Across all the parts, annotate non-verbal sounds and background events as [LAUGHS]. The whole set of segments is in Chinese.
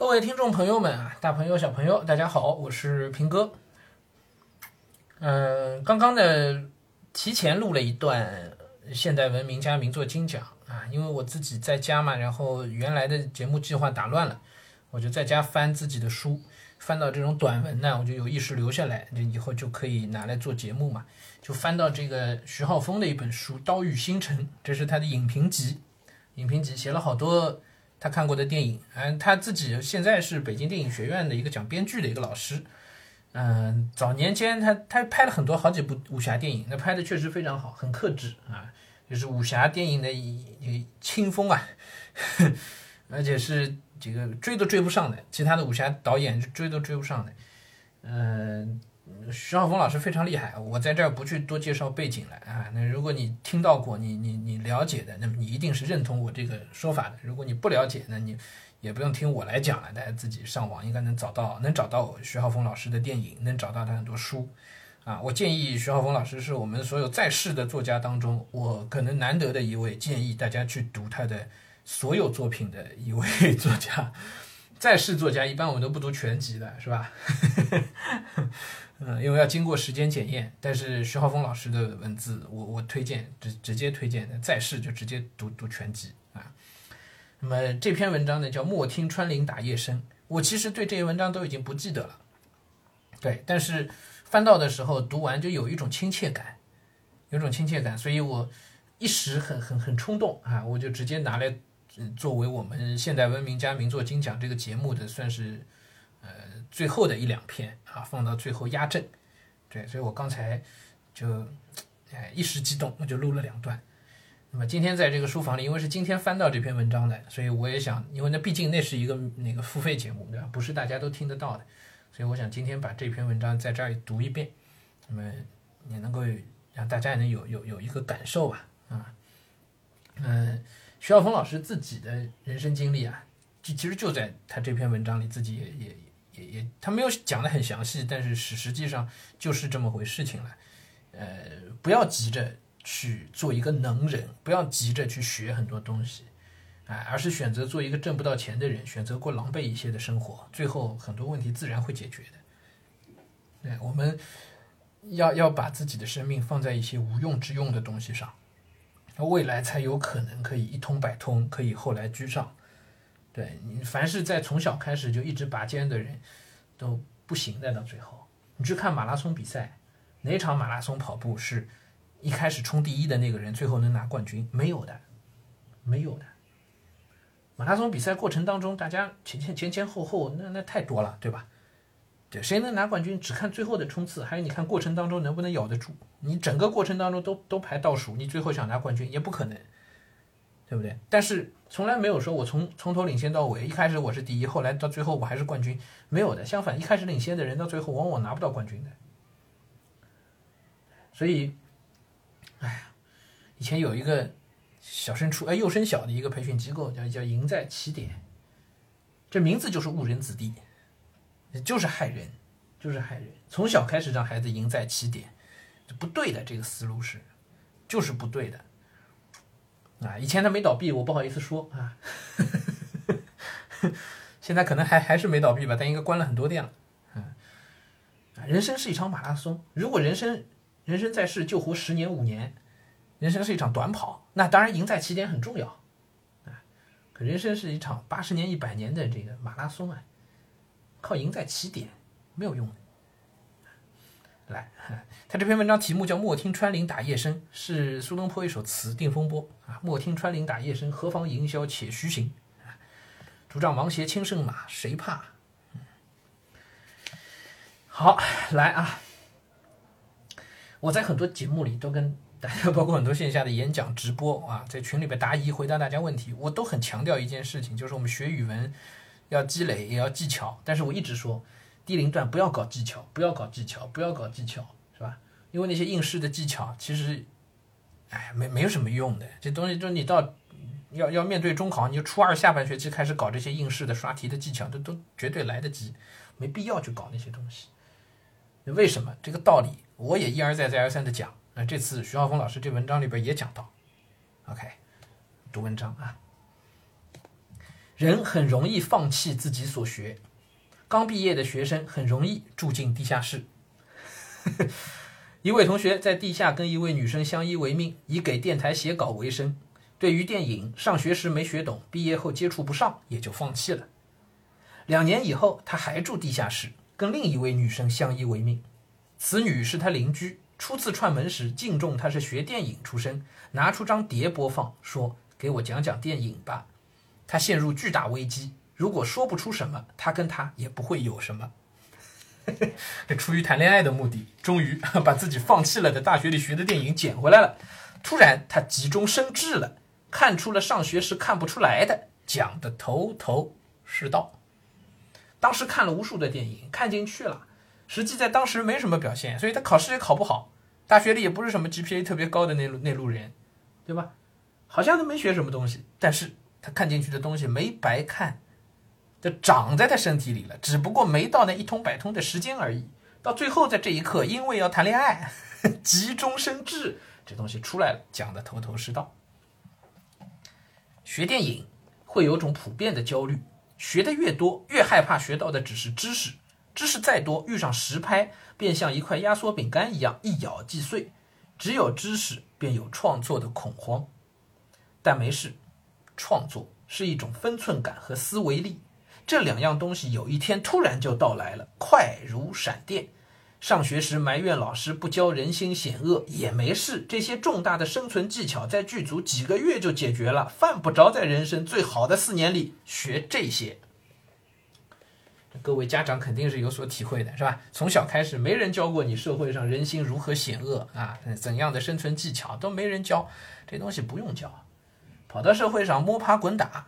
各位听众朋友们啊，大朋友小朋友，大家好，我是平哥。嗯，刚刚的提前录了一段现代文明加名作精讲啊，因为我自己在家嘛，然后原来的节目计划打乱了，我就在家翻自己的书，翻到这种短文呢，我就有意识留下来，这以后就可以拿来做节目嘛。就翻到这个徐浩峰的一本书《刀与星辰》，这是他的影评集，影评集写了好多。他看过的电影，嗯，他自己现在是北京电影学院的一个讲编剧的一个老师，嗯，早年间他他拍了很多好几部武侠电影，那拍的确实非常好，很克制啊，就是武侠电影的一清风啊，[LAUGHS] 而且是这个追都追不上的，其他的武侠导演追都追不上的，嗯。徐浩峰老师非常厉害，我在这儿不去多介绍背景了啊。那如果你听到过，你你你了解的，那么你一定是认同我这个说法的。如果你不了解，那你也不用听我来讲了，大家自己上网应该能找到，能找到徐浩峰老师的电影，能找到他很多书啊。我建议徐浩峰老师是我们所有在世的作家当中，我可能难得的一位建议大家去读他的所有作品的一位 [LAUGHS] 作家。在世作家一般我都不读全集的，是吧？[LAUGHS] 嗯，因为要经过时间检验。但是徐浩峰老师的文字，我我推荐直直接推荐的，在世就直接读读全集啊。那么这篇文章呢叫《莫听穿林打叶声》，我其实对这些文章都已经不记得了。对，但是翻到的时候读完就有一种亲切感，有种亲切感，所以我一时很很很冲动啊，我就直接拿来。作为我们现代文明加名作精讲这个节目的算是呃最后的一两篇啊，放到最后压阵。对，所以我刚才就哎一时激动，我就录了两段。那么今天在这个书房里，因为是今天翻到这篇文章的，所以我也想，因为那毕竟那是一个那个付费节目，对吧？不是大家都听得到的，所以我想今天把这篇文章在这儿读一遍，那么也能够让大家也能有有有一个感受吧，啊，嗯。徐晓峰老师自己的人生经历啊，就其实就在他这篇文章里，自己也也也也，他没有讲的很详细，但是实实际上就是这么回事情了。呃，不要急着去做一个能人，不要急着去学很多东西，哎，而是选择做一个挣不到钱的人，选择过狼狈一些的生活，最后很多问题自然会解决的。对，我们要要把自己的生命放在一些无用之用的东西上。未来才有可能可以一通百通，可以后来居上。对你，凡是在从小开始就一直拔尖的人，都不行的。到最后，你去看马拉松比赛，哪场马拉松跑步是一开始冲第一的那个人最后能拿冠军？没有的，没有的。马拉松比赛过程当中，大家前前前前后后，那那太多了，对吧？对，谁能拿冠军？只看最后的冲刺，还有你看过程当中能不能咬得住。你整个过程当中都都排倒数，你最后想拿冠军也不可能，对不对？但是从来没有说我从从头领先到尾，一开始我是第一，后来到最后我还是冠军，没有的。相反，一开始领先的人到最后往往拿不到冠军的。所以，哎呀，以前有一个小升初哎幼升小的一个培训机构叫叫赢在起点，这名字就是误人子弟。就是害人，就是害人。从小开始让孩子赢在起点，不对的。这个思路是，就是不对的。啊，以前他没倒闭，我不好意思说啊。[LAUGHS] 现在可能还还是没倒闭吧，但应该关了很多店了。嗯，人生是一场马拉松，如果人生人生在世就活十年五年，人生是一场短跑，那当然赢在起点很重要。啊，可人生是一场八十年一百年的这个马拉松啊。靠赢在起点没有用的。来，他这篇文章题目叫《莫听穿林打叶声》，是苏东坡一首词《定风波》啊。莫听穿林打叶声，何妨吟啸且徐行。竹杖芒鞋轻胜马，谁怕？好，来啊！我在很多节目里都跟大家，包括很多线下的演讲、直播啊，在群里边答疑、回答大家问题，我都很强调一件事情，就是我们学语文。要积累也要技巧，但是我一直说低龄段不要搞技巧，不要搞技巧，不要搞技巧，是吧？因为那些应试的技巧其实，哎，没没有什么用的。这东西就你到要要面对中考，你就初二下半学期开始搞这些应试的刷题的技巧，这都绝对来得及，没必要去搞那些东西。为什么？这个道理我也一而再再而三的讲。那这次徐浩峰老师这文章里边也讲到。OK，读文章啊。人很容易放弃自己所学，刚毕业的学生很容易住进地下室。[LAUGHS] 一位同学在地下跟一位女生相依为命，以给电台写稿为生。对于电影，上学时没学懂，毕业后接触不上，也就放弃了。两年以后，他还住地下室，跟另一位女生相依为命。此女是他邻居，初次串门时敬重他是学电影出身，拿出张碟播放，说：“给我讲讲电影吧。”他陷入巨大危机，如果说不出什么，他跟他也不会有什么。这 [LAUGHS] 出于谈恋爱的目的，终于 [LAUGHS] 把自己放弃了的大学里学的电影捡回来了。突然，他急中生智了，看出了上学时看不出来的，讲的头头是道。当时看了无数的电影，看进去了，实际在当时没什么表现，所以他考试也考不好。大学里也不是什么 GPA 特别高的那路那路人，对吧？好像都没学什么东西，但是他看进去的东西没白看。就长在他身体里了，只不过没到那一通百通的时间而已。到最后，在这一刻，因为要谈恋爱，[LAUGHS] 急中生智，这东西出来了，讲的头头是道。学电影会有种普遍的焦虑，学的越多，越害怕学到的只是知识，知识再多，遇上实拍，便像一块压缩饼干一样，一咬即碎。只有知识，便有创作的恐慌。但没事，创作是一种分寸感和思维力。这两样东西有一天突然就到来了，快如闪电。上学时埋怨老师不教人心险恶也没事，这些重大的生存技巧在剧组几个月就解决了，犯不着在人生最好的四年里学这些。各位家长肯定是有所体会的，是吧？从小开始没人教过你社会上人心如何险恶啊，怎样的生存技巧都没人教，这东西不用教，跑到社会上摸爬滚打。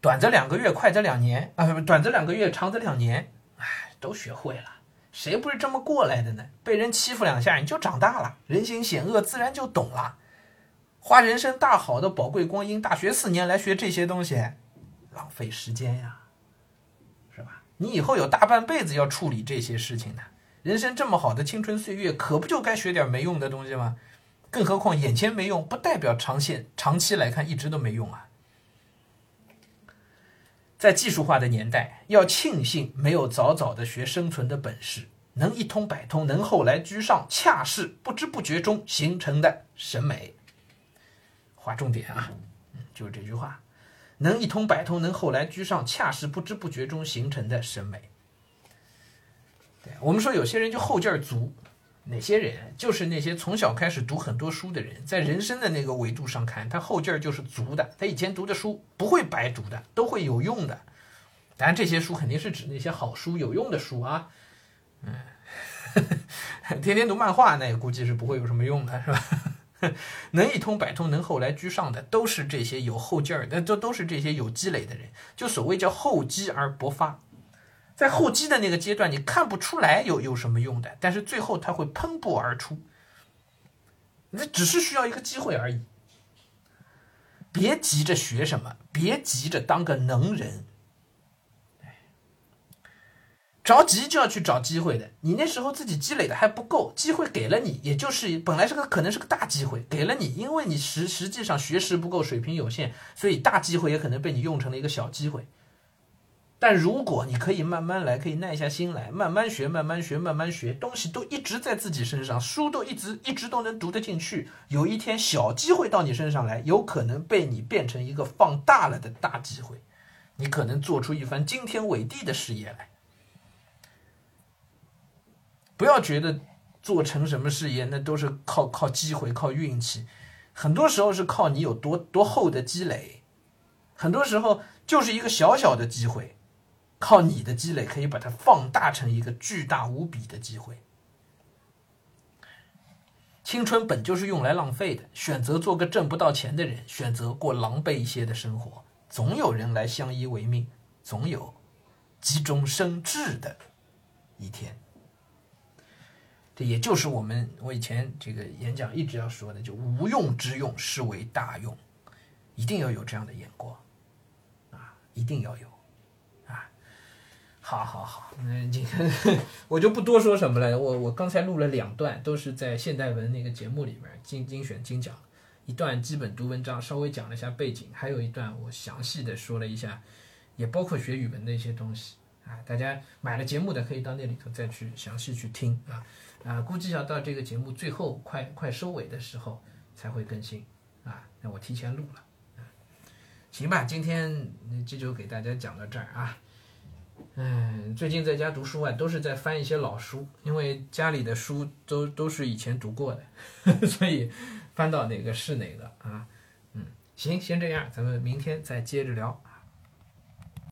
短则两个月，快则两年啊！短则两个月，长则两年，哎，都学会了。谁不是这么过来的呢？被人欺负两下，你就长大了，人心险恶，自然就懂了。花人生大好的宝贵光阴，大学四年来学这些东西，浪费时间呀，是吧？你以后有大半辈子要处理这些事情呢。人生这么好的青春岁月，可不就该学点没用的东西吗？更何况眼前没用，不代表长线、长期来看一直都没用啊。在技术化的年代，要庆幸没有早早的学生存的本事，能一通百通，能后来居上，恰是不知不觉中形成的审美。划重点啊，就是这句话，能一通百通，能后来居上，恰是不知不觉中形成的审美。对我们说，有些人就后劲儿足。哪些人？就是那些从小开始读很多书的人，在人生的那个维度上看，他后劲儿就是足的。他以前读的书不会白读的，都会有用的。当然，这些书肯定是指那些好书、有用的书啊。嗯，[LAUGHS] 天天读漫画，那也估计是不会有什么用的，是吧？[LAUGHS] 能一通百通，能后来居上的，都是这些有后劲儿的，都都是这些有积累的人。就所谓叫厚积而薄发。在后期的那个阶段，你看不出来有有什么用的，但是最后它会喷薄而出。那只是需要一个机会而已。别急着学什么，别急着当个能人。着急就要去找机会的。你那时候自己积累的还不够，机会给了你，也就是本来是个可能是个大机会，给了你，因为你实实际上学识不够，水平有限，所以大机会也可能被你用成了一个小机会。但如果你可以慢慢来，可以耐下心来，慢慢学，慢慢学，慢慢学，东西都一直在自己身上，书都一直一直都能读得进去。有一天小机会到你身上来，有可能被你变成一个放大了的大机会，你可能做出一番惊天伟地的事业来。不要觉得做成什么事业那都是靠靠机会、靠运气，很多时候是靠你有多多厚的积累，很多时候就是一个小小的机会。靠你的积累，可以把它放大成一个巨大无比的机会。青春本就是用来浪费的，选择做个挣不到钱的人，选择过狼狈一些的生活，总有人来相依为命，总有急中生智的一天。这也就是我们我以前这个演讲一直要说的，就无用之用视为大用，一定要有这样的眼光啊，一定要有。好好好，那今天我就不多说什么了。我我刚才录了两段，都是在现代文那个节目里面精精选精讲，一段基本读文章，稍微讲了一下背景，还有一段我详细的说了一下也包括学语文的一些东西啊。大家买了节目的可以到那里头再去详细去听啊啊，估计要到这个节目最后快快收尾的时候才会更新啊。那我提前录了。行吧，今天这就给大家讲到这儿啊。嗯，最近在家读书啊，都是在翻一些老书，因为家里的书都都是以前读过的，[LAUGHS] 所以翻到哪个是哪个啊。嗯，行，先这样，咱们明天再接着聊。